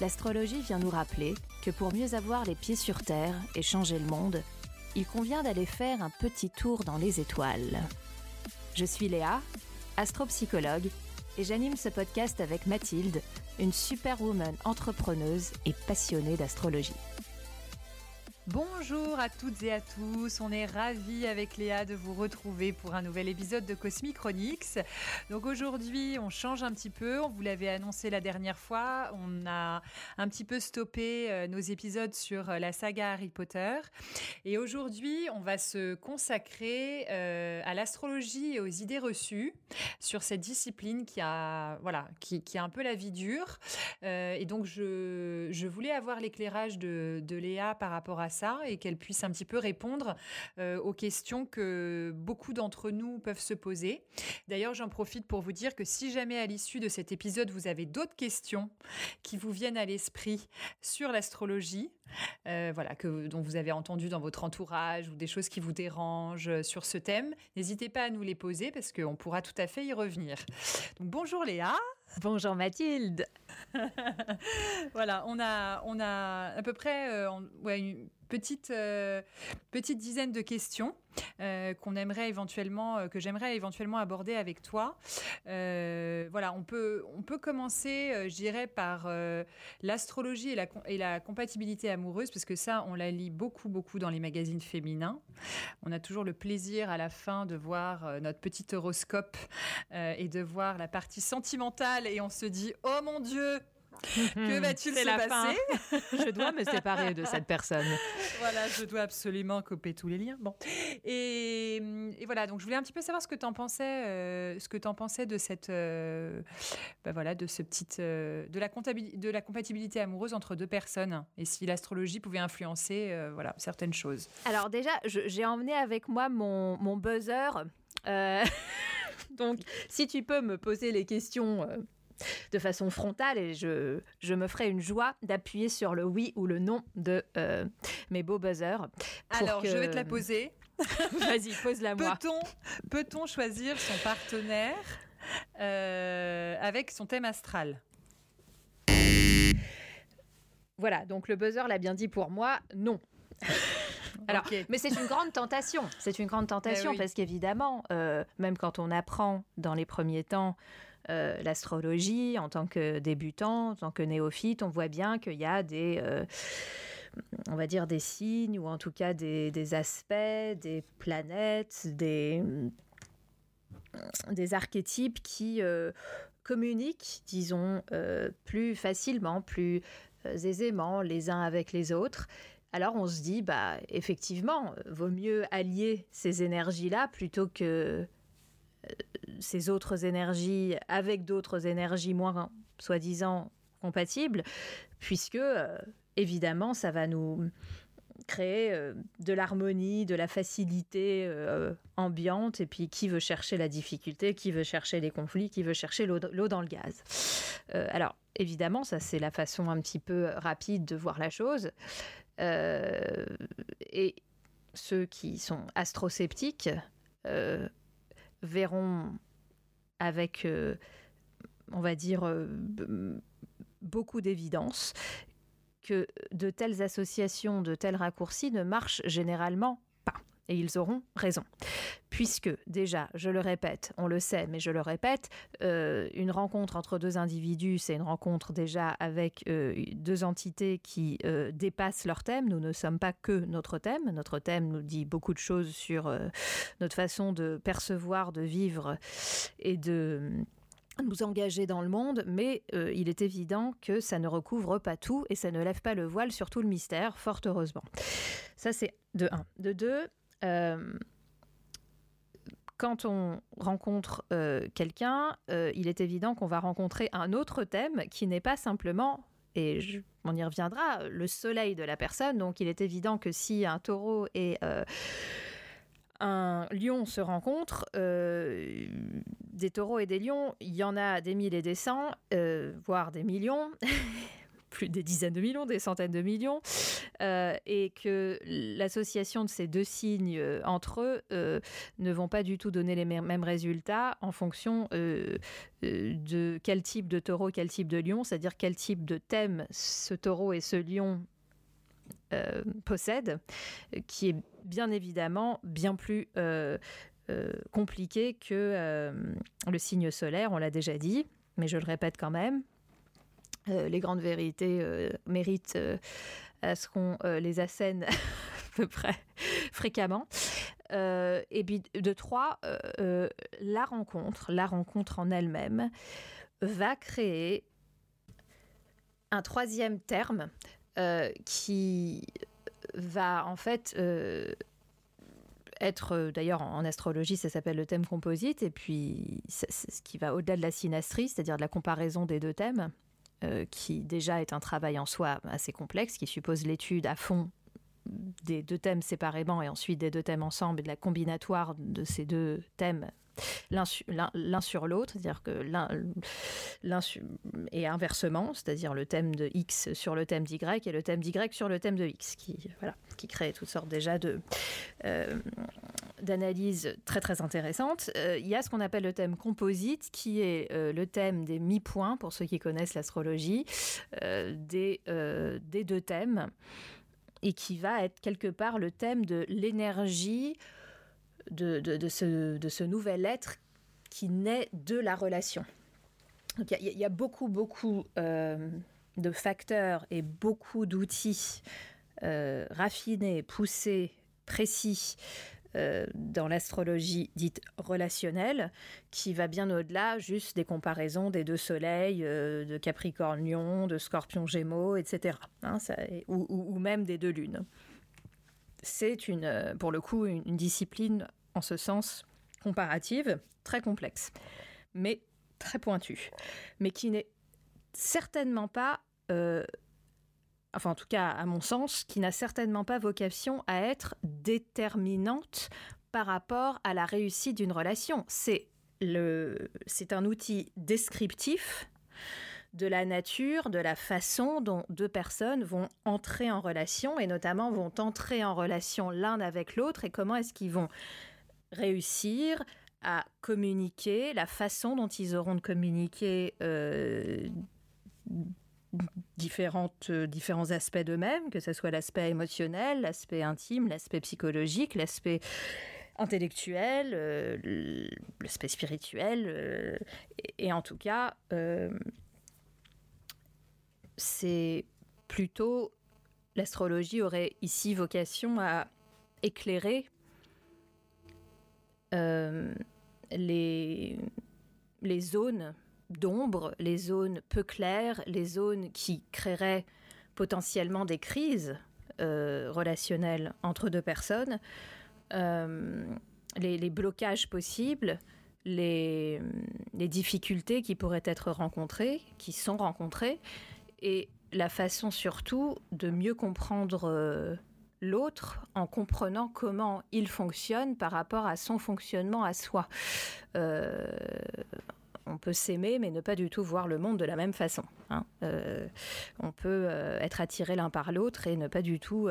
L'astrologie vient nous rappeler que pour mieux avoir les pieds sur Terre et changer le monde, il convient d'aller faire un petit tour dans les étoiles. Je suis Léa, astropsychologue, et j'anime ce podcast avec Mathilde, une superwoman entrepreneuse et passionnée d'astrologie. Bonjour à toutes et à tous, on est ravis avec Léa de vous retrouver pour un nouvel épisode de Cosmic Chronics. Donc aujourd'hui on change un petit peu, on vous l'avait annoncé la dernière fois, on a un petit peu stoppé euh, nos épisodes sur euh, la saga Harry Potter. Et aujourd'hui on va se consacrer euh, à l'astrologie et aux idées reçues sur cette discipline qui a, voilà, qui, a un peu la vie dure. Et donc je, je voulais avoir l'éclairage de, de Léa par rapport à ça et qu'elle puisse un petit peu répondre euh, aux questions que beaucoup d'entre nous peuvent se poser. D'ailleurs, j'en profite pour vous dire que si jamais à l'issue de cet épisode, vous avez d'autres questions qui vous viennent à l'esprit sur l'astrologie, euh, voilà, que, dont vous avez entendu dans votre entourage ou des choses qui vous dérangent euh, sur ce thème, n'hésitez pas à nous les poser parce qu'on pourra tout à fait y revenir. Donc bonjour Léa. Bonjour Mathilde. voilà, on a, on a à peu près ouais, une, petite, euh, petite dizaine de questions euh, qu'on aimerait éventuellement, euh, que j'aimerais éventuellement aborder avec toi. voilà, on peut, on peut commencer, je dirais, par l'astrologie et la, et la compatibilité amoureuse, parce que ça, on la lit beaucoup, beaucoup dans les magazines féminins. On a toujours le plaisir à la fin de voir notre petit horoscope et de voir la partie sentimentale, et on se dit, oh mon Dieu, que va-t-il se passer Je dois me séparer de cette personne. Voilà, je dois absolument couper tous les liens. Bon, et, voilà. Donc, je voulais un petit peu savoir ce que tu en pensais, euh, ce que pensais de cette, euh, bah voilà, de ce petit, euh, de la de la compatibilité amoureuse entre deux personnes, et si l'astrologie pouvait influencer, voilà, certaines choses. Alors déjà, j'ai emmené avec moi mon, mon buzzer. Donc, si tu peux me poser les questions de façon frontale et je, je me ferai une joie d'appuyer sur le oui ou le non de euh, mes beaux buzzers. Alors, je vais te la poser. Vas-y, pose-la moi. Peut-on choisir son partenaire euh, avec son thème astral? Voilà, donc le buzzer l'a bien dit pour moi, non. Alors, mais c'est une grande tentation. C'est une grande tentation parce qu'évidemment, euh, même quand on apprend dans les premiers temps euh, l'astrologie en tant que débutant, en tant que néophyte, on voit bien qu'il y a des, euh, on va dire des signes ou en tout cas des, aspects, des planètes, des, des archétypes qui euh, communiquent, disons, plus facilement, plus aisément les uns avec les autres. Alors on se dit, bah effectivement, vaut mieux allier ces énergies-là plutôt que ces autres énergies avec d'autres énergies moins soi-disant compatibles, puisque euh, évidemment ça va nous créer euh, de l'harmonie, de la facilité euh, ambiante, et puis qui veut chercher la difficulté, qui veut chercher les conflits, qui veut chercher l'eau dans le gaz. alors, évidemment, ça c'est la façon un petit peu rapide de voir la chose. et ceux qui sont astrosceptiques verront avec, euh, on va dire, euh, beaucoup d'évidence que de telles associations, de tels raccourcis ne marchent généralement. Et ils auront raison puisque déjà, je le répète, on le sait, mais je le répète, euh, une rencontre entre deux individus, c'est une rencontre déjà avec euh, deux entités qui euh, dépassent leur thème. Nous ne sommes pas que notre thème. Notre thème nous dit beaucoup de choses sur notre façon de percevoir, de vivre et de nous engager dans le monde, mais il est évident que ça ne recouvre pas tout et ça ne lève pas le voile sur tout le mystère, fort heureusement. Ça, c'est de un. De deux, quand on rencontre euh, quelqu'un, euh, il est évident qu'on va rencontrer un autre thème qui n'est pas simplement et on y reviendra, le soleil de la personne. Donc il est évident que si un taureau et un lion se rencontrent, des taureaux et des lions, il y en a des mille et des cents, voire des millions. plus des dizaines de millions, des centaines de millions, euh, et que l'association de ces deux signes euh, entre eux euh, ne vont pas du tout donner les mêmes résultats en fonction de quel type de taureau, quel type de lion, c'est-à-dire quel type de thème ce taureau et ce lion possèdent, qui est bien évidemment bien plus compliqué que le signe solaire, on l'a déjà dit, mais je le répète quand même. Euh, les grandes vérités euh, méritent euh, à ce qu'on les assène à peu près fréquemment. et puis de trois, la rencontre, la rencontre en elle-même va créer un troisième terme qui va en fait être, d'ailleurs en astrologie, ça s'appelle le thème composite, et puis ce qui va au-delà de la synastrie, c'est-à-dire de la comparaison des deux thèmes. Euh, qui déjà est un travail en soi assez complexe, qui suppose l'étude à fond des deux thèmes séparément et ensuite des deux thèmes ensemble et de la combinatoire de ces deux thèmes l'un sur l'autre, c'est-à-dire que l'un et inversement, c'est-à-dire le thème de X sur le thème d'Y et le thème d'Y sur le thème de X, qui, voilà, qui crée toutes sortes déjà de, euh, d'analyses très très intéressantes. Euh, il y a ce qu'on appelle le thème composite, qui est euh, le thème des mi-points, pour ceux qui connaissent l'astrologie, des, des deux thèmes, et qui va être quelque part le thème de l'énergie de, de, ce, de ce nouvel être qui naît de la relation. il y, a beaucoup, beaucoup euh, de facteurs et beaucoup d'outils euh, raffinés, poussés, précis euh, dans l'astrologie dite relationnelle, qui va bien au-delà juste des comparaisons des deux soleils, de Capricorne-Lion, de Scorpion-Gémeaux, etc. Hein, ou, même des deux lunes. C'est une, pour le coup, une discipline en ce sens comparative, très complexe, mais très pointue, mais qui n'est certainement pas, euh, enfin en tout cas à mon sens, qui n'a certainement pas vocation à être déterminante par rapport à la réussite d'une relation. C'est le, c'est un outil descriptif de la nature, de la façon dont deux personnes vont entrer en relation et notamment vont entrer en relation l'un avec l'autre et comment est-ce qu'ils vont réussir à communiquer, la façon dont ils auront de communiquer euh, différentes, euh, différents aspects d'eux-mêmes, que ce soit l'aspect émotionnel, l'aspect intime, l'aspect psychologique, l'aspect intellectuel, euh, l'aspect spirituel. et, en tout cas, c'est plutôt l'astrologie aurait ici vocation à éclairer euh, les, les zones d'ombre, les zones peu claires, les zones qui créeraient potentiellement des crises euh, relationnelles entre deux personnes, euh, les, blocages possibles, les, difficultés qui pourraient être rencontrées, qui sont rencontrées, et la façon surtout de mieux comprendre l'autre en comprenant comment il fonctionne par rapport à son fonctionnement à soi. Euh, on peut s'aimer mais ne pas du tout voir le monde de la même façon. Hein. Euh, on peut euh, être attiré l'un par l'autre et ne pas du tout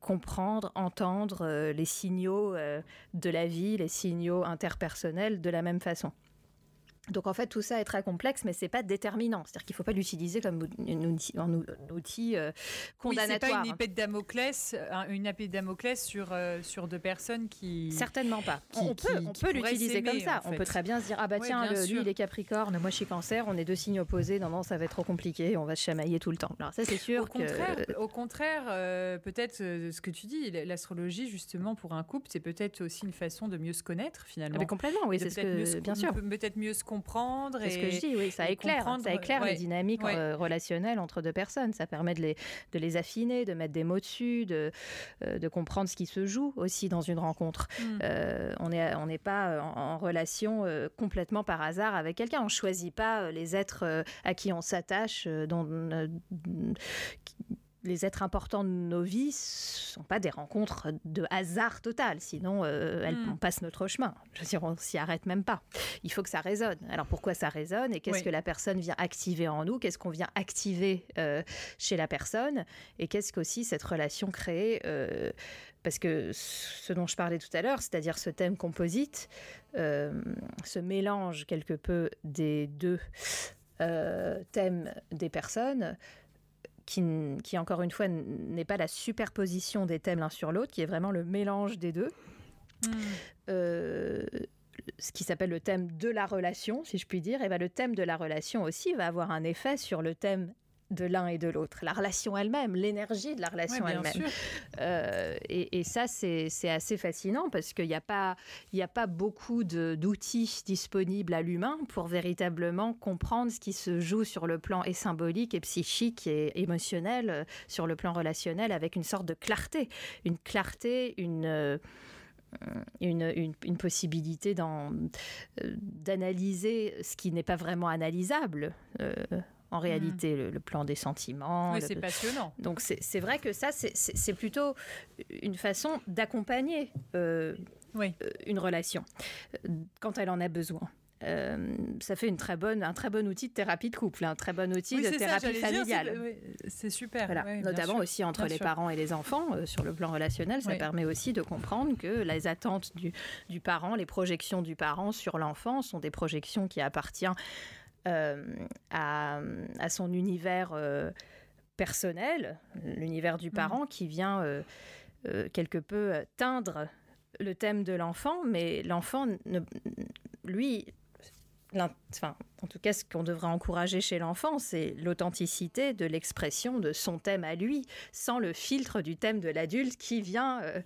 comprendre, entendre les signaux de la vie, les signaux interpersonnels de la même façon. Donc en fait, tout ça est très complexe, mais c'est pas déterminant. C'est-à-dire qu'il ne faut pas l'utiliser comme un outil, outil euh, condamnatoire. Oui, c'est pas une épée de Damoclès, une épée de Damoclès sur euh, sur deux personnes qui. Certainement pas. on peut, on peut l'utiliser comme ça. On peut très bien se dire ah bah tiens, lui il est Capricorne, moi je suis Cancer, on est deux signes opposés. Non non, ça va être trop compliqué, on va se chamailler tout le temps. Alors ça c'est sûr. Au contraire, au contraire, euh, peut-être ce que tu dis, l'astrologie justement pour un couple, c'est peut-être aussi une façon de mieux se connaître finalement. Ah, mais complètement, oui, c'est ce que bien sûr. Peut-être mieux se comprendre comprendre. C'est ce que je dis, oui, ça éclaire, ça éclaire les dynamiques relationnelles entre deux personnes. Ça permet de les, de les affiner, de mettre des mots dessus, de, de comprendre ce qui se joue aussi dans une rencontre. Hmm. on n'est on n'est pas en, relation complètement par hasard avec quelqu'un. On choisit pas les êtres à qui on s'attache, dont les êtres importants de nos vies ne sont pas des rencontres de hasard total, sinon euh, elles, hmm. on passe notre chemin. Je veux dire, on s'y arrête même pas. Il faut que ça résonne. Alors pourquoi ça résonne et qu'est-ce que la personne vient activer en nous? Qu'est-ce qu'on vient activer euh, chez la personne? Et qu'est-ce qu'aussi cette relation crée euh, parce que ce dont je parlais tout à l'heure, c'est-à-dire ce thème composite, ce mélange quelque peu des deux thèmes des personnes, qui, encore une fois n'est pas la superposition des thèmes l'un sur l'autre, qui est vraiment le mélange des deux. Hmm. Euh, ce qui s'appelle le thème de la relation, si je puis dire, et ben le thème de la relation aussi va avoir un effet sur le thème de l'un et de l'autre, la relation elle-même, l'énergie de la relation elle-même. Euh, et, ça, c'est assez fascinant parce qu'il n'y a, pas, a pas beaucoup d'outils disponibles à l'humain pour véritablement comprendre ce qui se joue sur le plan et symbolique et psychique et émotionnel, euh, sur le plan relationnel, avec une sorte de clarté. Une clarté, une... Euh, une, une, possibilité d'analyser ce qui n'est pas vraiment analysable en réalité, hmm. le, plan des sentiments. Oui, c'est passionnant. Donc c'est vrai que ça, c'est plutôt une façon d'accompagner euh, oui. Euh, une relation euh, quand elle en a besoin. ça fait une très bonne, un très bon outil de thérapie de couple, un très bon outil de thérapie familiale. C'est super. Voilà. Notamment aussi entre les parents et les enfants, sur le plan relationnel, ça permet aussi de comprendre que les attentes du, du parent, les projections du parent sur l'enfant sont des projections qui appartiennent euh, à, son univers euh, personnel, l'univers du mm. parent, qui vient euh, quelque peu teindre le thème de l'enfant, mais l'enfant, lui, enfin, en tout cas, ce qu'on devrait encourager chez l'enfant, c'est l'authenticité de l'expression de son thème à lui, sans le filtre du thème de l'adulte qui vient euh,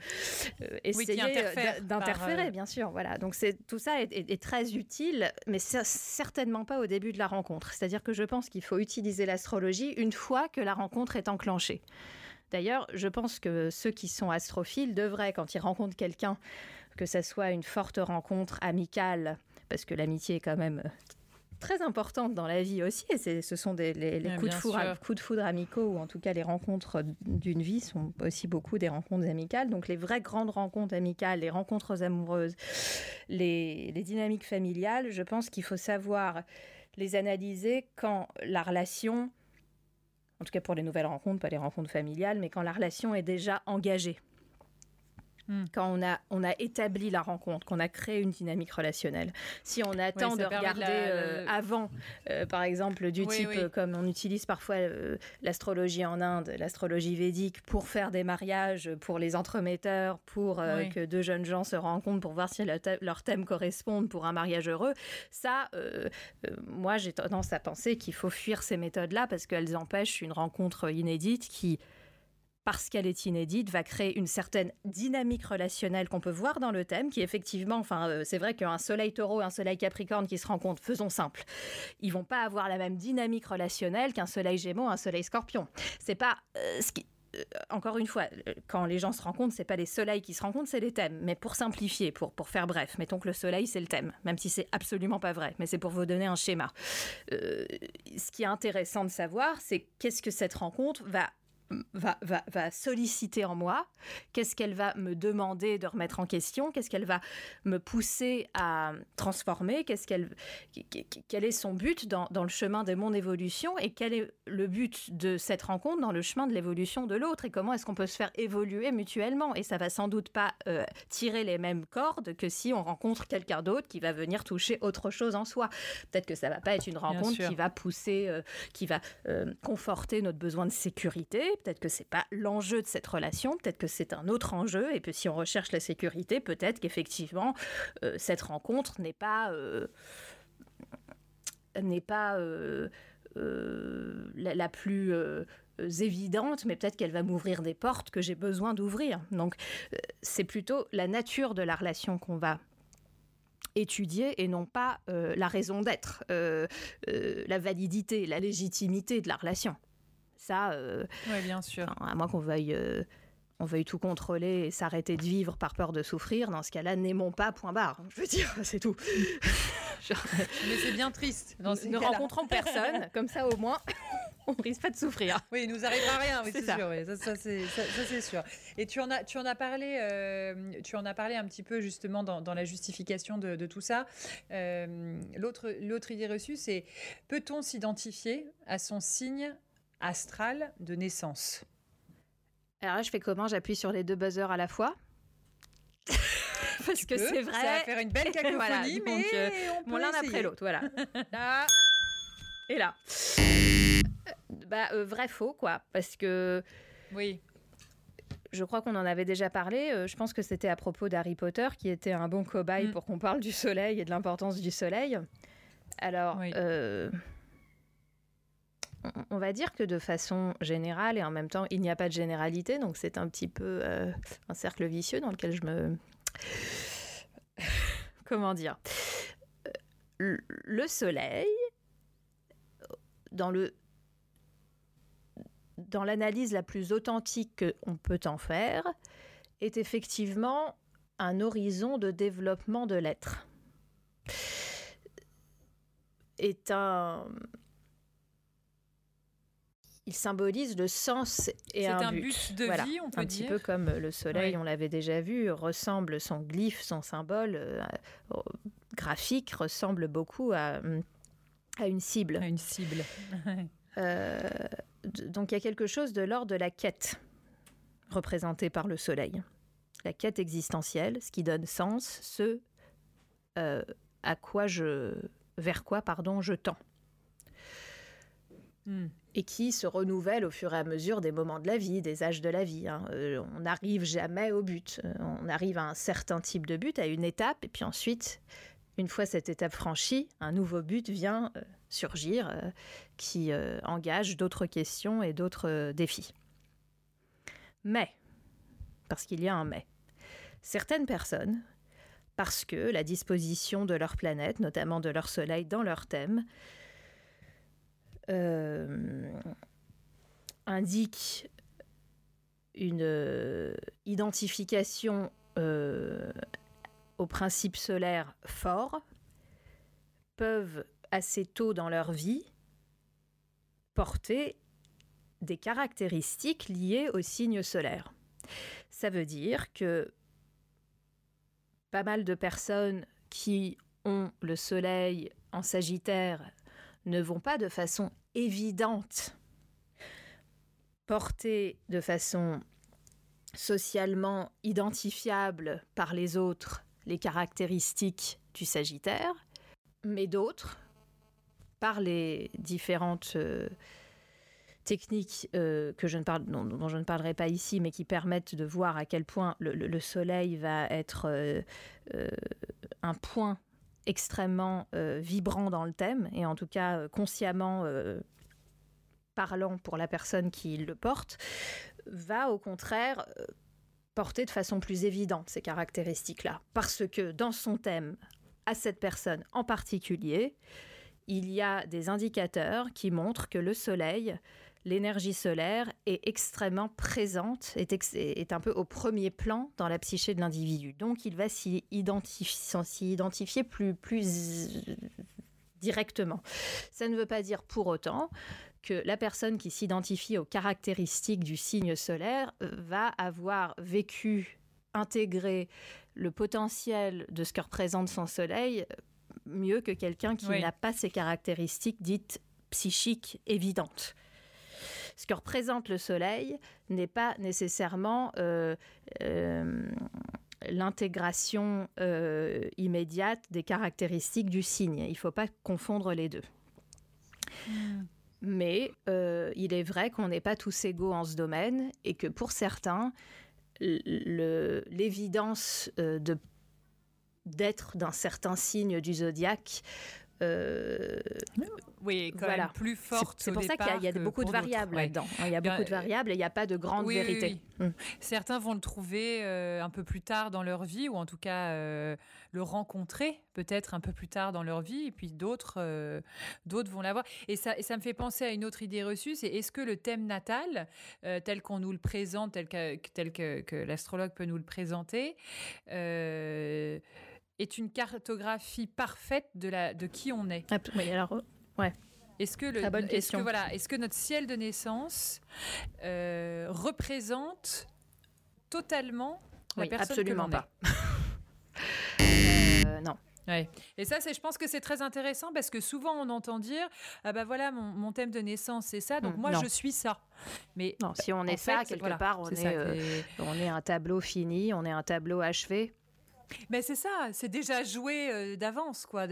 euh, essayer euh, d'interférer, bien sûr. Voilà. Donc c'est tout ça est, très utile, mais certainement pas au début de la rencontre. C'est-à-dire que je pense qu'il faut utiliser l'astrologie une fois que la rencontre est enclenchée. D'ailleurs, je pense que ceux qui sont astrophiles devraient, quand ils rencontrent quelqu'un, que ce soit une forte rencontre amicale, parce que l'amitié est quand même euh, très importante dans la vie aussi. Et ce sont des, les, coups, de foudre, coups, de foudre, amicaux, ou en tout cas les rencontres d'une vie sont aussi beaucoup des rencontres amicales. Donc les vraies grandes rencontres amicales, les rencontres amoureuses, les, les dynamiques familiales, je pense qu'il faut savoir les analyser quand la relation, en tout cas pour les nouvelles rencontres, pas les rencontres familiales, mais quand la relation est déjà engagée. Hmm. quand on a, on a établi la rencontre, qu'on a créé une dynamique relationnelle. Si on attend de regarder euh, avant, euh, par exemple, du type euh, comme on utilise parfois l'astrologie en Inde, l'astrologie védique, pour faire des mariages, pour les entremetteurs, pour que deux jeunes gens se rencontrent, pour voir si leur thème correspond pour un mariage heureux, ça, moi j'ai tendance à penser qu'il faut fuir ces méthodes-là parce qu'elles empêchent une rencontre inédite qui parce qu'elle est inédite, va créer une certaine dynamique relationnelle qu'on peut voir dans le thème, qui effectivement, enfin, euh, c'est vrai qu'un soleil taureau et un soleil capricorne qui se rencontrent, faisons simple, ils vont pas avoir la même dynamique relationnelle qu'un soleil gémeaux, un soleil scorpion. C'est pas euh, ce qui euh, encore une fois, quand les gens se rencontrent, c'est pas les soleils qui se rencontrent, c'est les thèmes. Mais pour simplifier, pour, pour faire bref, mettons que le soleil, c'est le thème, même si c'est absolument pas vrai, mais c'est pour vous donner un schéma. ce qui est intéressant de savoir, c'est qu'est-ce que cette rencontre va va, va, va solliciter en moi, qu'est-ce qu'elle va me demander de remettre en question, qu'est-ce qu'elle va me pousser à transformer, qu'est-ce qu'elle, quel est son but dans, dans, le chemin de mon évolution? Et quel est le but de cette rencontre dans le chemin de l'évolution de l'autre? Et comment est-ce qu'on peut se faire évoluer mutuellement? Et ça va sans doute pas euh, tirer les mêmes cordes que si on rencontre quelqu'un d'autre qui va venir toucher autre chose en soi. Peut-être que ça va pas être une rencontre qui va pousser, euh, qui va euh, conforter notre besoin de sécurité peut-être que c'est pas l'enjeu de cette relation, peut-être que c'est un autre enjeu, et puis si on recherche la sécurité, peut-être qu'effectivement euh, cette rencontre n'est pas euh, n'est pas euh, la, plus évidente, mais peut-être qu'elle va m'ouvrir des portes que j'ai besoin d'ouvrir. Donc c'est plutôt la nature de la relation qu'on va étudier et non pas la raison d'être, la validité, la légitimité de la relation. Ça, oui, bien sûr. à moins qu'on veuille on veuille tout contrôler et s'arrêter de vivre par peur de souffrir, dans ce cas-là, n'aimons pas, point barre. Je veux dire, c'est tout. Mais c'est bien triste. Dans ne rencontrons personne, comme ça au moins, on risque pas de souffrir. Oui, il nous arrivera rien, c'est sûr. ça, c'est sûr. Et tu en as, tu en as parlé, euh, tu en as parlé un petit peu justement dans, la justification de, tout ça. Euh, l'autre, l'autre idée reçue, c'est peut-on s'identifier à son signe astral de naissance alors là, je fais comment? J'appuie sur les deux buzzers à la fois? Parce que c'est vrai. Ça va faire une belle cacophonie, mais euh, on l'un après l'autre, voilà. là. Et là. Bah, euh, vrai faux, quoi. Parce que. Oui. Je crois qu'on en avait déjà parlé. Euh, je pense que c'était à propos d'Harry Potter, qui était un bon cobaye mm. pour qu'on parle du soleil et de l'importance du soleil. Alors, on va dire que de façon générale, et en même temps, il n'y a pas de généralité, donc c'est un petit peu euh, un cercle vicieux dans lequel je me... Comment dire Le soleil, dans le dans l'analyse la plus authentique qu'on peut en faire, est effectivement un horizon de développement de l'être. Est un, il symbolise le sens et un, un but. de vie, on peut un petit peu comme le soleil, on l'avait déjà vu, ressemble son glyphe, son symbole euh, graphique ressemble beaucoup à, à une cible. À une cible. Euh, donc il y a quelque chose de l'ordre de la quête représentée par le soleil, la quête existentielle, ce qui donne sens, ce euh, à quoi je, vers quoi pardon je tends. Hmm et qui se renouvelle au fur et à mesure des moments de la vie, des âges de la vie. Hein. Euh, on n'arrive jamais au but. Euh, on arrive à un certain type de but, à une étape, et puis ensuite, une fois cette étape franchie, un nouveau but vient euh, surgir qui engage d'autres questions et d'autres défis. Mais, parce qu'il y a un mais, certaines personnes, parce que la disposition de leur planète, notamment de leur soleil dans leur thème, indique une euh, identification euh, au principe solaire fort, peuvent assez tôt dans leur vie porter des caractéristiques liées au signe solaire. Ça veut dire que pas mal de personnes qui ont le soleil en Sagittaire ne vont pas de façon évidente. Porter de façon socialement identifiable par les autres les caractéristiques du Sagittaire, mais d'autres, par les différentes euh, techniques euh, que je ne dont, je ne parlerai pas ici, mais qui permettent de voir à quel point le, Soleil va être euh, un point extrêmement euh, vibrant dans le thème, et en tout cas euh, consciemment euh, parlant pour la personne qui le porte, va au contraire porter de façon plus évidente ces caractéristiques-là. Parce que dans son thème, à cette personne en particulier, il y a des indicateurs qui montrent que le Soleil l'énergie solaire est extrêmement présente, est, un peu au premier plan dans la psyché de l'individu. Donc il va s'y identifier, plus, plus directement. Ça ne veut pas dire pour autant que la personne qui s'identifie aux caractéristiques du signe solaire euh, va avoir vécu, intégré le potentiel de ce que représente son soleil euh, mieux que quelqu'un qui n'a pas ces caractéristiques dites psychiques évidentes ce que représente le Soleil n'est pas nécessairement euh, euh, l'intégration euh, immédiate des caractéristiques du signe. Il ne faut pas confondre les deux. Hmm. Mais il est vrai qu'on n'est pas tous égaux en ce domaine et que pour certains, l'évidence d'être d'un certain signe du zodiaque oui, quand même plus forte. C'est pour ça qu'il y a, beaucoup de variables là-dedans. Hein. Il y a beaucoup de variables et il n'y a pas de grande vérité. Mm. Certains vont le trouver un peu plus tard dans leur vie, ou en tout cas le rencontrer peut-être un peu plus tard dans leur vie, et puis d'autres d'autres vont l'avoir. Et ça, et ça me fait penser à une autre idée reçue, c'est est-ce que le thème natal, tel qu'on nous le présente, tel que, tel que, que l'astrologue peut nous le présenter, est une cartographie parfaite de, la, de qui on est. Oui, alors, ouais. Est-ce que, le, est que, voilà, est que notre ciel de naissance euh, représente totalement la personne absolument que pas. euh, non. Ouais. Et ça, c'est, je pense que c'est très intéressant parce que souvent on entend dire ah bah voilà mon, mon thème de naissance c'est ça donc mm, moi je suis ça. Mais non, si on est ça quelque part on est, euh, on est un tableau fini, on est un tableau achevé. Mais c'est ça, c'est déjà joué euh, d'avance, quoi.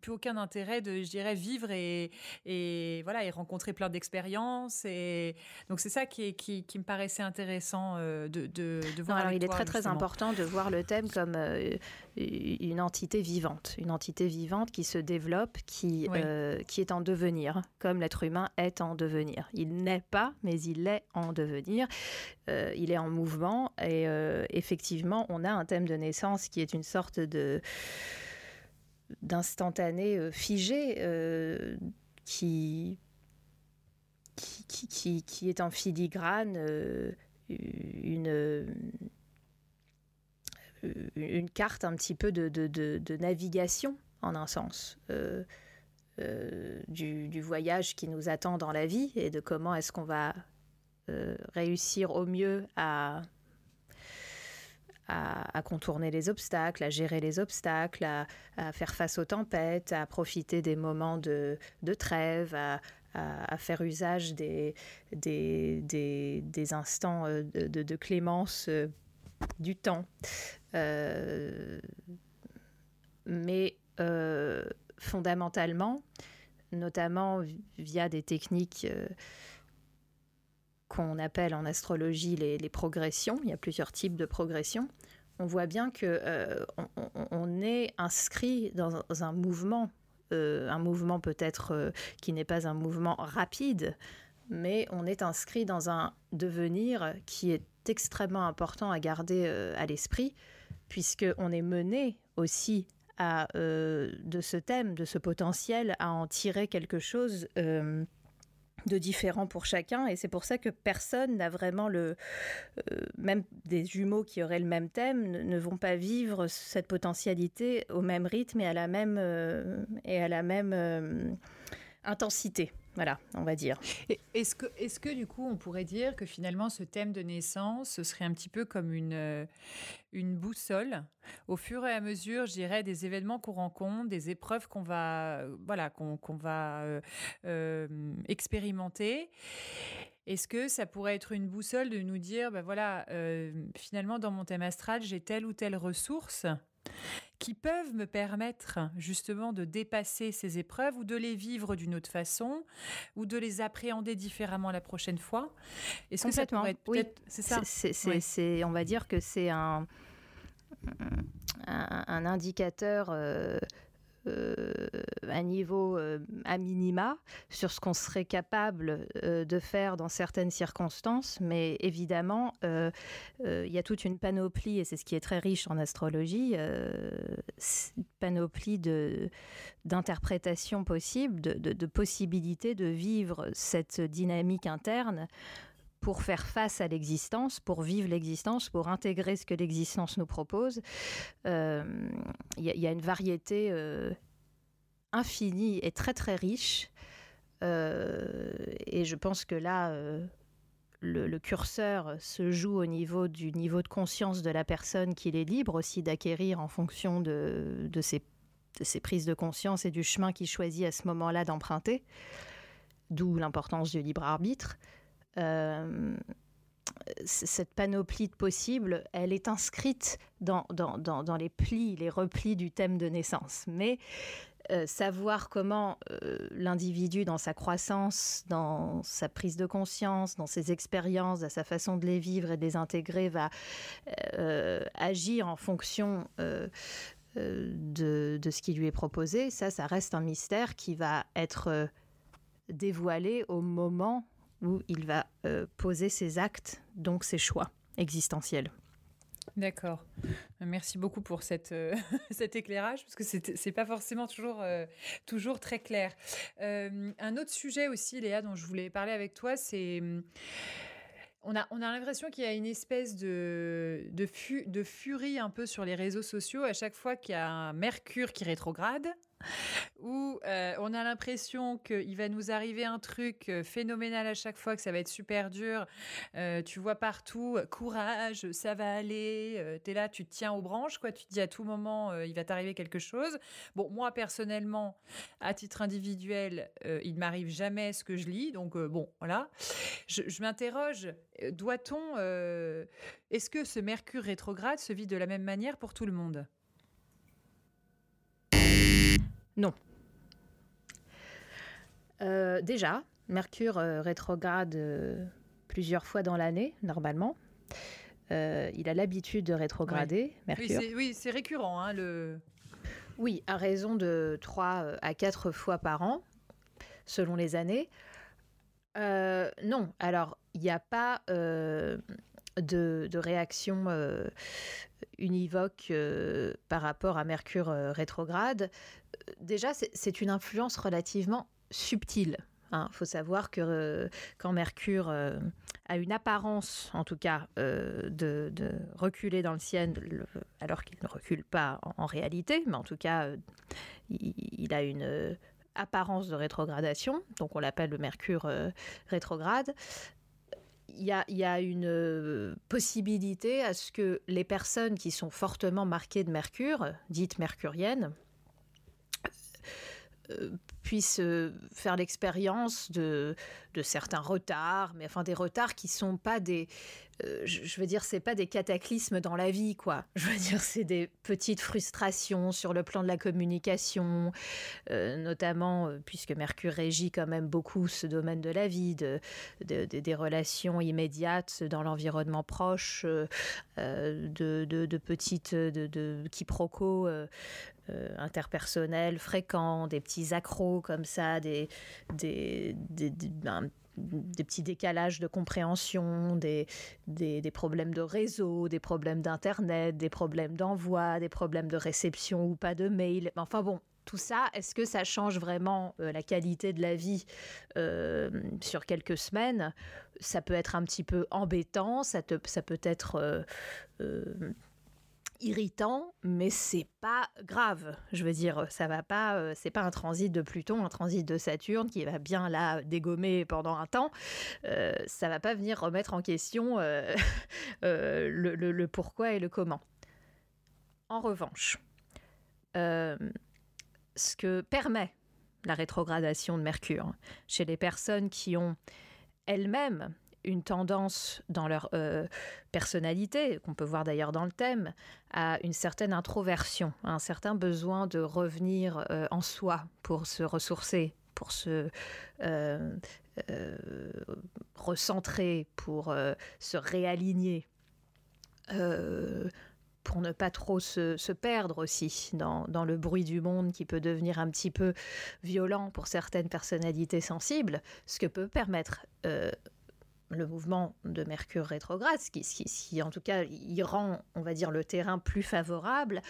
plus aucun intérêt de, je dirais, vivre et, et voilà et rencontrer plein d'expériences. Et donc c'est ça qui, qui, qui, me paraissait intéressant euh, de, de, de, voir. alors il est très très important de voir le thème comme euh, une entité vivante, une entité vivante qui se développe, qui qui est en devenir, comme l'être humain est en devenir. Il n'est pas, mais il est en devenir. il est en mouvement et effectivement, on a un thème de naissance qui est une sorte de d'instantané euh, figé euh, qui, qui, qui, qui, est en filigrane euh, une, une carte un petit peu de, de, de, navigation en un sens. du, du, voyage qui nous attend dans la vie et de comment est-ce qu'on va réussir au mieux à, à, contourner les obstacles, à gérer les obstacles, à, faire face aux tempêtes, à profiter des moments de, trêve, à, faire usage des, des, instants euh, de, clémence euh, du temps. Euh, mais fondamentalement, notamment via des techniques qu'on appelle en astrologie les, progressions. Il y a plusieurs types de progressions. On voit bien que euh, on, est inscrit dans un mouvement, euh, un mouvement peut-être euh, qui n'est pas un mouvement rapide, mais on est inscrit dans un devenir qui est extrêmement important à garder à l'esprit, puisque on est mené aussi à, de ce thème, de ce potentiel, à en tirer quelque chose de différents pour chacun. Et c'est pour ça que personne n'a vraiment le euh, même des jumeaux qui auraient le même thème ne, vont pas vivre cette potentialité au même rythme et à la même euh, euh, intensité voilà, on va dire. Est-ce que, est que du coup, on pourrait dire que finalement, ce thème de naissance, ce serait un petit peu comme une, euh, une boussole? Au fur et à mesure, je dirais, des événements qu'on rencontre, des épreuves qu'on va, voilà, qu'on va euh, euh, expérimenter. Est-ce que ça pourrait être une boussole de nous dire, ben voilà, finalement, dans mon thème astral, j'ai telle ou telle ressource? Qui peuvent me permettre justement de dépasser ces épreuves ou de les vivre d'une autre façon ou de les appréhender différemment la prochaine fois. Est-ce que ça pourrait être oui. c'est ça? C'est, on va dire que c'est un, un, indicateur euh, un niveau euh, à minima sur ce qu'on serait capable euh, de faire dans certaines circonstances, mais évidemment, il y a toute une panoplie, et c'est ce qui est très riche en astrologie, une panoplie de, d'interprétations possibles, de, de possibilités de vivre cette dynamique interne pour faire face à l'existence, pour vivre l'existence, pour intégrer ce que l'existence nous propose. Il euh, y, a une variété euh, infinie et très très riche. Euh, et je pense que là, le, curseur se joue au niveau du niveau de conscience de la personne qu'il est libre aussi d'acquérir en fonction ses, de ses prises de conscience et du chemin qu'il choisit à ce moment-là d'emprunter. D'où l'importance du libre arbitre. Euh, cette panoplie de possibles, elle est inscrite dans, les plis, les replis du thème de naissance. Mais euh, savoir comment euh, l'individu, dans sa croissance, dans sa prise de conscience, dans ses expériences, dans sa façon de les vivre et de les intégrer, va agir en fonction de, ce qui lui est proposé. Ça, ça reste un mystère qui va être dévoilé au moment où il va poser ses actes, donc ses choix existentiels. D'accord. Merci beaucoup pour cette, euh, cet éclairage, parce que c'est pas forcément toujours, euh, toujours très clair. Euh, un autre sujet aussi, Léa, dont je voulais parler avec toi, c'est... On a, on a l'impression qu'il y a une espèce de, de, de furie un peu sur les réseaux sociaux à chaque fois qu'il y a un Mercure qui rétrograde où euh, on a l'impression qu'il va nous arriver un truc euh, phénoménal à chaque fois, que ça va être super dur. Euh, tu vois partout, courage, ça va aller. tu es là, tu te tiens aux branches, quoi. Tu te dis à tout moment, il va t'arriver quelque chose. Bon, moi, personnellement, à titre individuel, il m'arrive jamais ce que je lis. Donc, bon, voilà. Je, je m'interroge, doit-on. Est-ce que ce Mercure rétrograde se vit de la même manière pour tout le monde? Non. Euh, déjà, Mercure euh, rétrograde euh, plusieurs fois dans l'année, normalement. il a l'habitude de rétrograder, Mercure. Oui, c'est récurrent. Hein, le... Oui, à raison de 3 à 4 fois par an, selon les années. non, alors, il n'y a pas de, de, réaction univoque par rapport à Mercure rétrograde déjà, c'est une influence relativement subtile. Il hein. faut savoir que euh, quand Mercure euh, a une apparence, en tout cas, euh, de, reculer dans le ciel, alors qu'il ne recule pas en, réalité, mais en tout cas, il, a une apparence de rétrogradation, donc on l'appelle le Mercure rétrograde. Il y, a, une possibilité à ce que les personnes qui sont fortement marquées de Mercure, dites mercuriennes, euh, puissent euh, faire l'expérience de, de, certains retards, mais enfin des retards qui sont pas des, euh, je veux dire, c'est pas des cataclysmes dans la vie, quoi. Je veux dire, c'est des petites frustrations sur le plan de la communication, notamment puisque Mercure régit quand même beaucoup ce domaine de la vie, de, des relations immédiates dans l'environnement proche, de, petites de, quiproquos euh, interpersonnels fréquents, des petits accros comme ça, des, des, des, ben, petits décalages de compréhension, des, des, problèmes de réseau, des problèmes d'Internet, des problèmes d'envoi, des problèmes de réception ou pas de mail. Enfin bon, tout ça, est-ce que ça change vraiment euh, la qualité de la vie euh, sur quelques semaines? Ça peut être un petit peu embêtant, ça, ça peut être irritant, mais c'est pas grave. Je veux dire, ça va pas, euh, c'est pas un transit de Pluton, un transit de Saturne qui va bien là dégommer pendant un temps. Euh, ça va pas venir remettre en question euh, le, pourquoi et le comment. En revanche, ce que permet la rétrogradation de Mercure chez les personnes qui ont elles-mêmes une tendance dans leur euh, personnalité, qu'on peut voir d'ailleurs dans le thème, à une certaine introversion, un certain besoin de revenir euh, en soi pour se ressourcer, pour se euh, recentrer, pour se réaligner. pour ne pas trop se, perdre aussi dans, le bruit du monde qui peut devenir un petit peu violent pour certaines personnalités sensibles, ce que peut permettre le mouvement de Mercure rétrograde, ce qui, en tout cas y rend, on va dire, le terrain plus favorable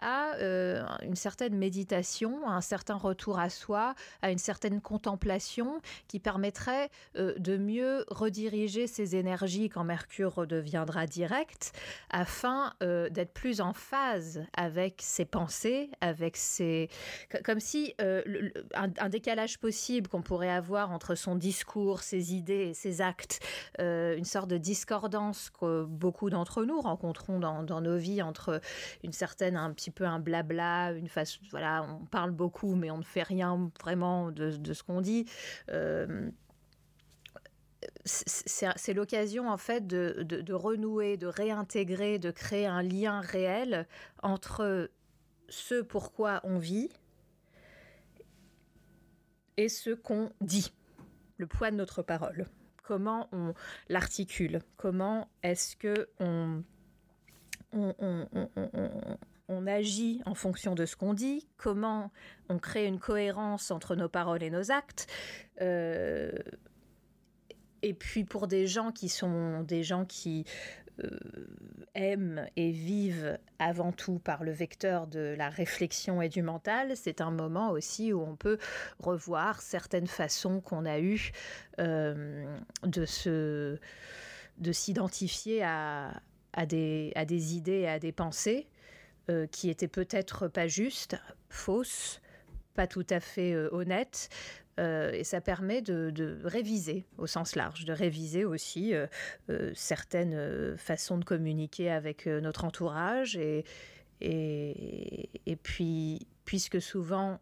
à euh, une certaine méditation, à un certain retour à soi, à une certaine contemplation qui permettrait euh, de mieux rediriger ses énergies quand Mercure redeviendra direct, afin euh, d'être plus en phase avec ses pensées, avec ses... comme si un décalage possible qu'on pourrait avoir entre son discours, ses idées ses actes euh, une sorte de discordance que beaucoup d'entre nous rencontrons dans, nos vies entre une certaine, un petit peu un blabla, une face, voilà, on parle beaucoup mais on ne fait rien vraiment de, ce qu'on dit. Euh, c'est l'occasion en fait de, de, renouer, de réintégrer, de créer un lien réel entre ce pourquoi on vit et ce qu'on dit, le poids de notre parole comment on l'articule, comment est-ce que on, on agit en fonction de ce qu'on dit, comment on crée une cohérence entre nos paroles et nos actes. Euh, et puis pour des gens qui sont des gens qui aiment et vivent avant tout par le vecteur de la réflexion et du mental, c'est un moment aussi où on peut revoir certaines façons qu'on a eues euh, de s'identifier à, à, des, à des idées et à des pensées euh, qui étaient peut-être pas justes, fausses, pas tout à fait honnêtes, euh, et ça permet de, réviser au sens large, de réviser aussi euh, euh, certaines façons de communiquer avec notre entourage. Et, puis, puisque souvent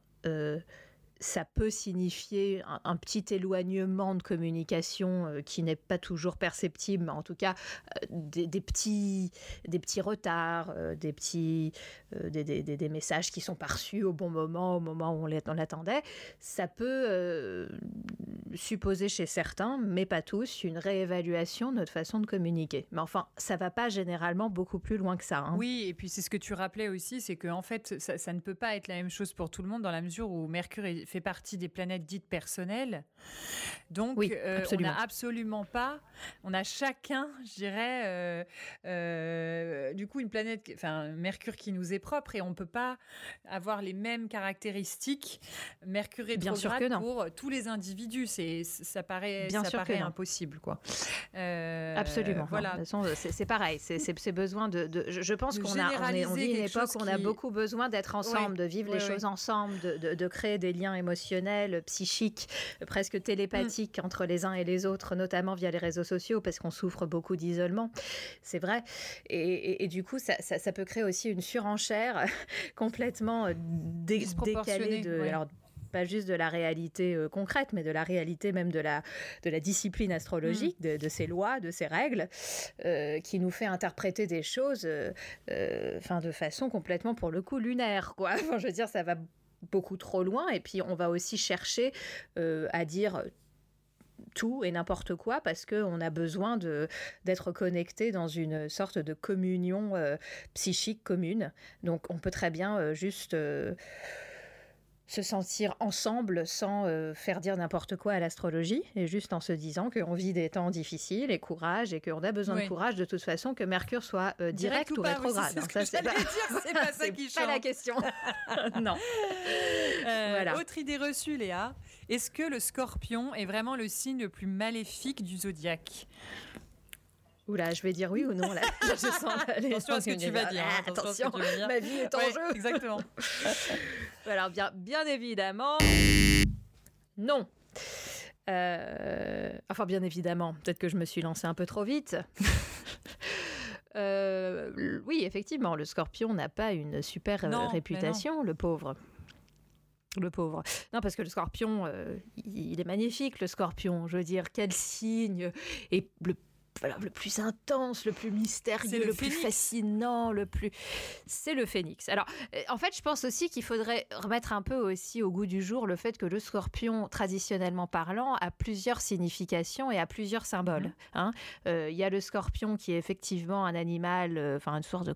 ça peut signifier un, petit éloignement de communication euh, qui n'est pas toujours perceptible, mais en tout cas euh, des, petits, des petits retards, euh, des petits des, des, des, messages qui sont perçus au bon moment, au moment où on l'attendait. Ça peut supposer chez certains, mais pas tous, une réévaluation de notre façon de communiquer. Mais enfin, ça va pas généralement beaucoup plus loin que ça. Hein. Oui, et puis c'est ce que tu rappelais aussi, c'est qu'en fait, ça, ne peut pas être la même chose pour tout le monde dans la mesure où Mercure est fait partie des planètes dites personnelles. Donc, euh, on n'a absolument pas, on a chacun, je dirais, euh, euh, du coup, une planète, enfin, Mercure qui nous est propre et on ne peut pas avoir les mêmes caractéristiques Mercure Bien sûr que non. pour tous les individus. C'est, ça paraît, Bien ça sûr paraît impossible, quoi. absolument. Voilà. c'est, pareil. C'est, besoin de, Je pense qu'on a, on, est, on vit une époque où on a beaucoup besoin d'être ensemble, de vivre les choses ensemble, de, de créer des liens émotionnel, psychique, presque télépathique mm. entre les uns et les autres, notamment via les réseaux sociaux, parce qu'on souffre beaucoup d'isolement. C'est vrai. Et, du coup, ça, peut créer aussi une surenchère complètement euh, décalée de. Alors, pas juste de la réalité euh, concrète, mais de la réalité même de la, de la discipline astrologique, mm. de, ces lois, de ces règles, euh, qui nous fait interpréter des choses enfin, de façon complètement, pour le coup, lunaire. Quoi. Enfin, je veux dire, ça va beaucoup trop loin. Et puis, on va aussi chercher euh, à dire tout et n'importe quoi parce qu'on a besoin d'être connecté dans une sorte de communion euh, psychique commune. Donc, on peut très bien euh, juste se sentir ensemble sans euh, faire dire n'importe quoi à l'astrologie, et juste en se disant qu'on vit des temps difficiles et courage, et qu'on a besoin de courage de toute façon, que Mercure soit euh, direct, ou, rétrograde. Hein, ça, c'est pas, pas ça qui pas la question. non. Euh, voilà. Autre idée reçue, Léa. Est-ce que le scorpion est vraiment le signe le plus maléfique du zodiaque? Oula, je vais dire oui ou non là. Je sens attention à ce que tu vas dire. Hein, attention, ma vie est en jeu. Exactement. Alors bien, bien évidemment, non. Euh, enfin, bien évidemment, peut-être que je me suis lancée un peu trop vite. Euh, oui, effectivement, le scorpion n'a pas une super euh, réputation, le pauvre. Le pauvre. Non, parce que le scorpion, il est magnifique, le scorpion. Je veux dire, quel signe Et le le plus intense, le plus mystérieux, le, plus fascinant, le plus. C'est le phénix. Alors, euh, en fait, je pense aussi qu'il faudrait remettre un peu aussi au goût du jour le fait que le scorpion, traditionnellement parlant, a plusieurs significations et a plusieurs symboles. Mhm. Hein. Euh, il y a le scorpion qui est effectivement un animal, euh, enfin, une sorte de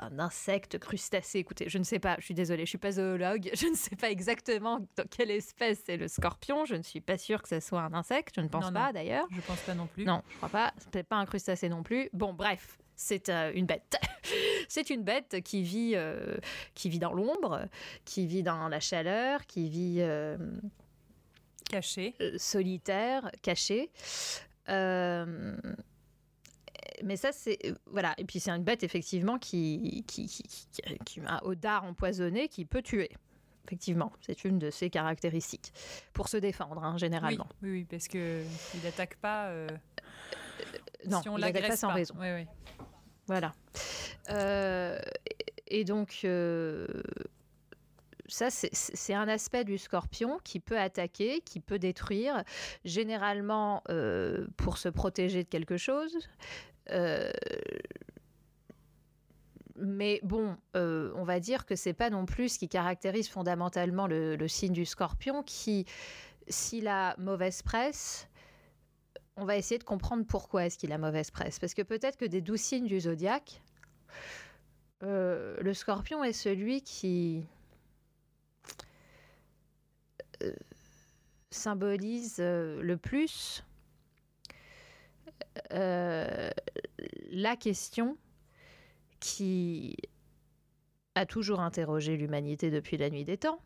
un insecte crustacé. Écoutez, je ne sais pas, je suis désolée, je suis pas zoologue, je ne sais pas exactement dans quelle espèce est le scorpion. Je ne suis pas sûre que ce soit un insecte, je ne pense pas d'ailleurs. Je pense pas non plus. Non, je crois pas. C'est pas un crustacé non plus. Bon, bref, c'est euh, une bête. c'est une bête qui vit, euh, qui vit dans l'ombre, qui vit dans la chaleur, qui vit euh, caché, solitaire, caché mais ça, c'est. Euh, voilà. Et puis, c'est une bête, effectivement, qui, qui, qui, qui, a au dard empoisonné, qui peut tuer. Effectivement, c'est une de ses caractéristiques. Pour se défendre, hein, généralement. Oui, oui, parce qu'il n'attaque pas. Euh, non, si on il n'attaque pas sans raison. Oui, oui. Voilà. Euh, et donc ça, c'est un aspect du scorpion qui peut attaquer, qui peut détruire, généralement pour se protéger de quelque chose, euh, mais bon, euh, on va dire que c'est pas non plus ce qui caractérise fondamentalement le, signe du scorpion qui, s'il a mauvaise presse, on va essayer de comprendre pourquoi est-ce qu'il a mauvaise presse. Parce que peut-être que des douze signes du zodiaque, le scorpion est celui qui symbolise le plus la question qui a toujours interrogé l'humanité depuis la nuit des temps,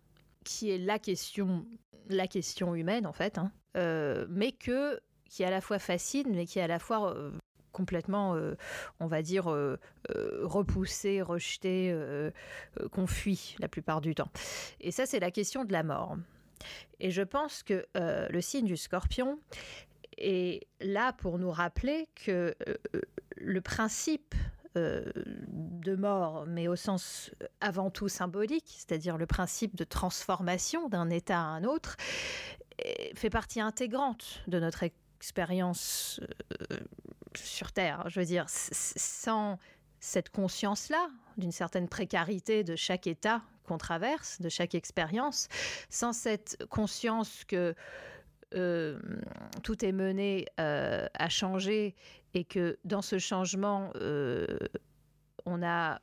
qui est la question, la question humaine en fait, hein, euh, mais que qui est à la fois fascine, mais qui est à la fois euh, complètement, euh, on va dire, repoussé, rejeté, qu'on fuit la plupart du temps. Et ça, c'est la question de la mort. Et je pense que le signe du scorpion est là pour nous rappeler que le principe euh, de mort, mais au sens avant tout symbolique, c'est-à-dire le principe de transformation d'un état à un autre, fait partie intégrante de notre expérience euh, sur Terre. Je veux dire, sans cette conscience-là, d'une certaine précarité de chaque état qu'on traverse, de chaque expérience, sans cette conscience que euh, tout est mené à changer et que dans ce changement, euh, on a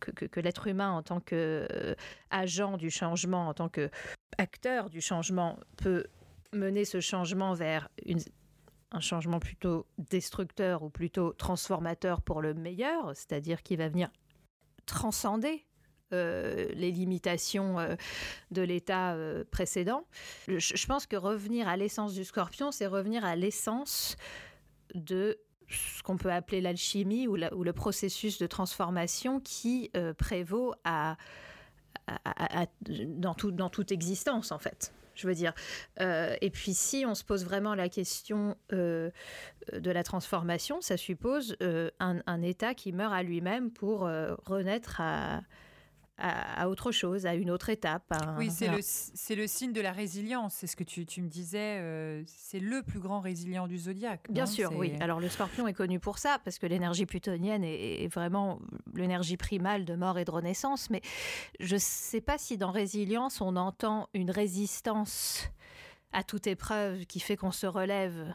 que, l'être humain en tant qu'agent euh, du changement, en tant qu'acteur du changement, peut mener ce changement vers un changement plutôt destructeur ou plutôt transformateur pour le meilleur, c'est-à-dire qui va venir transcender euh, les limitations de l'état précédent. Je, pense que revenir à l'essence du scorpion, c'est revenir à l'essence de ce qu'on peut appeler l'alchimie ou, le processus de transformation qui euh, prévaut dans, toute existence, en fait. Je veux dire. Euh, et puis, si on se pose vraiment la question euh, de la transformation, ça suppose un, état qui meurt à lui-même pour renaître à, à, autre chose, à une autre étape. oui, c'est le, le, signe de la résilience. C'est ce que tu, tu me disais. Euh, c'est le plus grand résilient du zodiaque. Bien sûr, oui. Alors le scorpion est connu pour ça, parce que l'énergie plutonienne est, vraiment l'énergie primale de mort et de renaissance. Mais je ne sais pas si dans résilience, on entend une résistance à toute épreuve qui fait qu'on se relève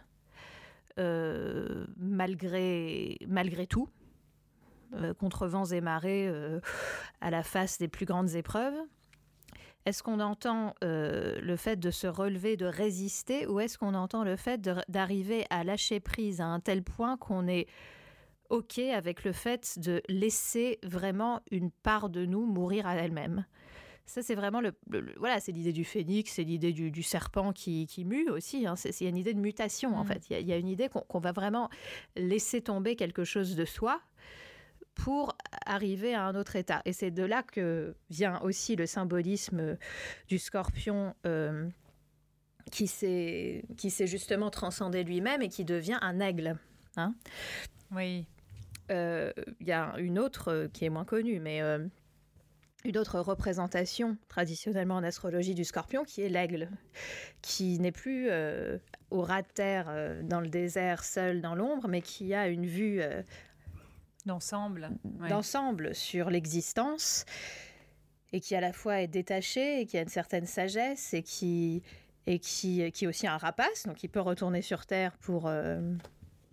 euh, malgré, malgré tout. Euh, contre vents et marées euh, à la face des plus grandes épreuves Est-ce qu'on entend euh, le fait de se relever, de résister, ou est-ce qu'on entend le fait d'arriver à lâcher prise à un tel point qu'on est OK avec le fait de laisser vraiment une part de nous mourir à elle-même? Ça, c'est vraiment le, voilà, c'est l'idée du phénix, c'est l'idée du, serpent qui, qui mue aussi. Hein. C'est une idée de mutation en mmh. fait. Il y, a une idée qu'on va vraiment laisser tomber quelque chose de soi pour arriver à un autre état. Et c'est de là que vient aussi le symbolisme du scorpion euh, qui s'est justement transcendé lui-même et qui devient un aigle. Hein. oui. Euh, il y a une autre euh, qui est moins connue, mais une autre représentation traditionnellement en astrologie du scorpion qui est l'aigle, qui n'est plus au ras de terre dans le désert seul dans l'ombre, mais qui a une vue d'ensemble, d'ensemble sur l'existence et qui à la fois est détaché et qui a une certaine sagesse et qui et qui, qui est aussi un rapace, donc il peut retourner sur Terre pour... Euh,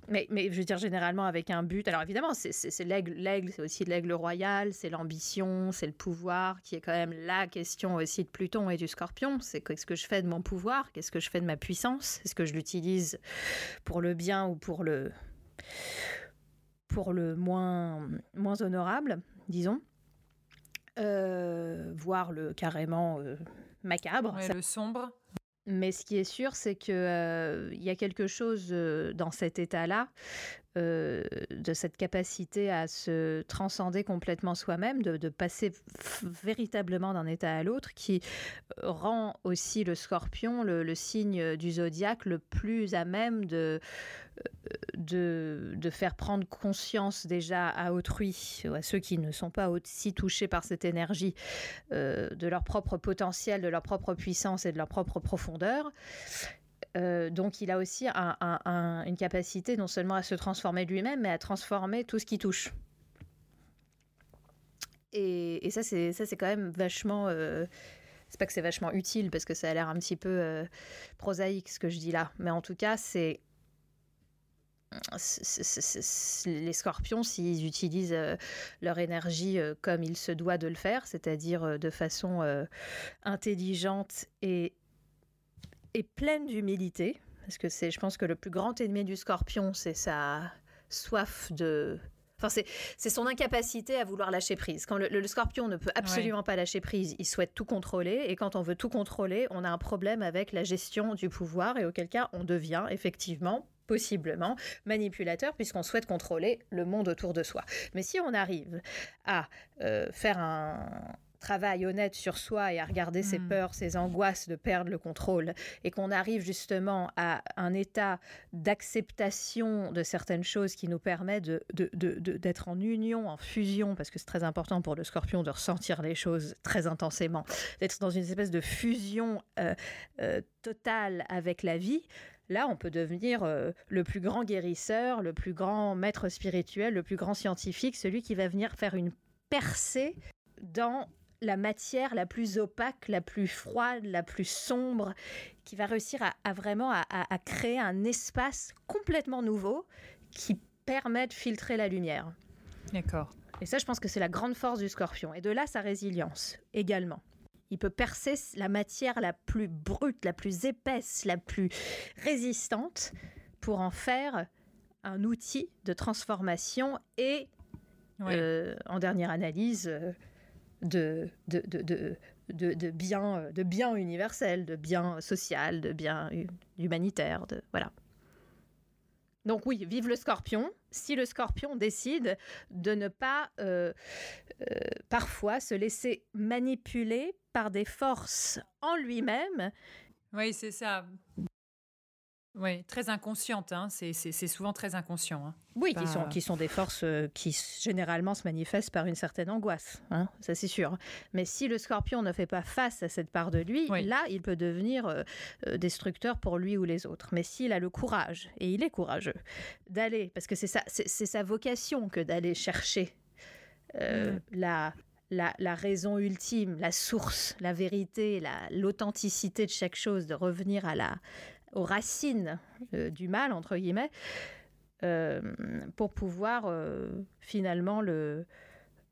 mais, mais, je veux dire généralement avec un but. Alors évidemment, c'est l'aigle, l'aigle, c'est aussi l'aigle royal, c'est l'ambition, c'est le pouvoir, qui est quand même la question aussi de Pluton et du Scorpion. C'est qu'est-ce que je fais de mon pouvoir, qu'est-ce que je fais de ma puissance, est-ce que je l'utilise pour le bien ou pour le pour le moins, moins honorable, disons, euh, voire le carrément euh, macabre. le sombre. Mais ce qui est sûr, c'est qu'il euh, y a quelque chose dans cet état-là, de cette capacité à se transcender complètement soi-même, de, passer véritablement d'un état à l'autre, qui rend aussi le scorpion, le signe du zodiaque, le plus à même de de, faire prendre conscience déjà à autrui, à ceux qui ne sont pas aussi touchés par cette énergie, euh, de leur propre potentiel, de leur propre puissance et de leur propre profondeur. Euh, donc il a aussi une capacité non seulement à se transformer lui-même, mais à transformer tout ce qui touche. Et, ça, c'est quand même vachement. Euh, c'est pas que c'est vachement utile parce que ça a l'air un petit peu prosaïque ce que je dis là, mais en tout cas, c'est les scorpions, s'ils utilisent leur énergie comme il se doit de le faire, c'est-à-dire de façon intelligente et, et pleine d'humilité, parce que c'est, je pense que le plus grand ennemi du scorpion, c'est sa soif de Enfin, c'est son incapacité à vouloir lâcher prise. Quand le, scorpion ne peut absolument pas lâcher prise, il souhaite tout contrôler. Et quand on veut tout contrôler, on a un problème avec la gestion du pouvoir et auquel cas on devient effectivement possiblement manipulateur puisqu'on souhaite contrôler le monde autour de soi. Mais si on arrive à euh, faire un, travail honnête sur soi et à regarder ses hmm. peurs, ses angoisses de perdre le contrôle, et qu'on arrive justement à un état d'acceptation de certaines choses qui nous permet d'être de, de, en union, en fusion, parce que c'est très important pour le scorpion de ressentir les choses très intensément, d'être dans une espèce de fusion euh, euh, totale avec la vie, là, on peut devenir euh, le plus grand guérisseur, le plus grand maître spirituel, le plus grand scientifique, celui qui va venir faire une percée dans la matière la plus opaque, la plus froide, la plus sombre, qui va réussir à, vraiment à, créer un espace complètement nouveau qui permet de filtrer la lumière. D'accord. Et ça, je pense que c'est la grande force du scorpion. Et de là, sa résilience également. Il peut percer la matière la plus brute, la plus épaisse, la plus résistante pour en faire un outil de transformation et, euh, en dernière analyse, euh, de, de, de, de, de, bien, de bien universel, de bien social, de bien humanitaire. De, voilà. Donc oui, vive le scorpion. Si le scorpion décide de ne pas euh, euh, parfois se laisser manipuler par des forces en lui-même. Oui, c'est ça. Oui, très inconsciente. Hein. C'est souvent très inconscient. Hein. Oui, qui, sont, qui sont des forces euh, qui généralement se manifestent par une certaine angoisse. Hein, ça, c'est sûr. Mais si le scorpion ne fait pas face à cette part de lui, là, il peut devenir euh, euh, destructeur pour lui ou les autres. Mais s'il a le courage, et il est courageux, d'aller, parce que c'est sa vocation que d'aller chercher mm. la, la, la, raison ultime, la source, la vérité, l'authenticité de chaque chose, de revenir à la, aux racines euh, du mal, entre guillemets, euh, pour pouvoir euh, finalement le,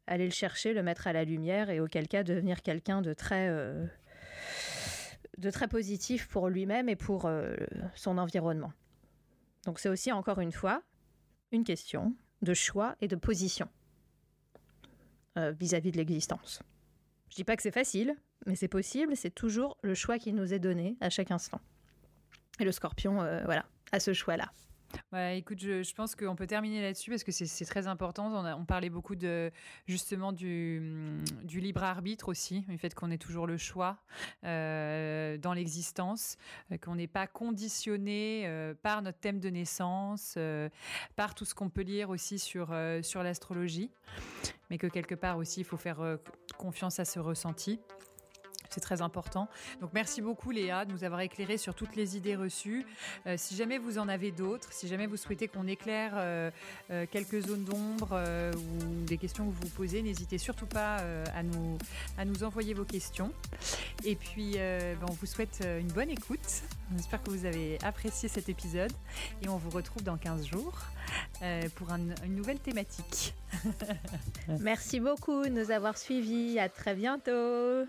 aller le chercher, le mettre à la lumière et auquel cas devenir quelqu'un de très, positif pour lui-même et pour son environnement. Donc c'est aussi encore une fois une question de choix et de position vis-à-vis -vis de l'existence. Je dis pas que c'est facile, mais c'est possible, c'est toujours le choix qui nous est donné à chaque instant. Et le scorpion, euh, voilà, a ce choix-là. Ouais, écoute, je, pense qu'on peut terminer là-dessus parce que c'est très important. On, parlait beaucoup de justement du, libre arbitre aussi, du fait qu'on ait toujours le choix euh, dans l'existence, euh, qu'on n'est pas conditionné par notre thème de naissance, par tout ce qu'on peut lire aussi sur l'astrologie, mais que quelque part aussi il faut faire confiance à ce ressenti. C'est très important. Donc merci beaucoup Léa de nous avoir éclairé sur toutes les idées reçues. Euh, si jamais vous en avez d'autres, si jamais vous souhaitez qu'on éclaire euh, euh, quelques zones d'ombre ou des questions que vous vous posez, n'hésitez surtout pas à, nous, à nous envoyer vos questions. Et puis ben, on vous souhaite une bonne écoute. J'espère que vous avez apprécié cet épisode et on vous retrouve dans 15 jours pour une nouvelle thématique. Merci beaucoup de nous avoir suivis. À très bientôt.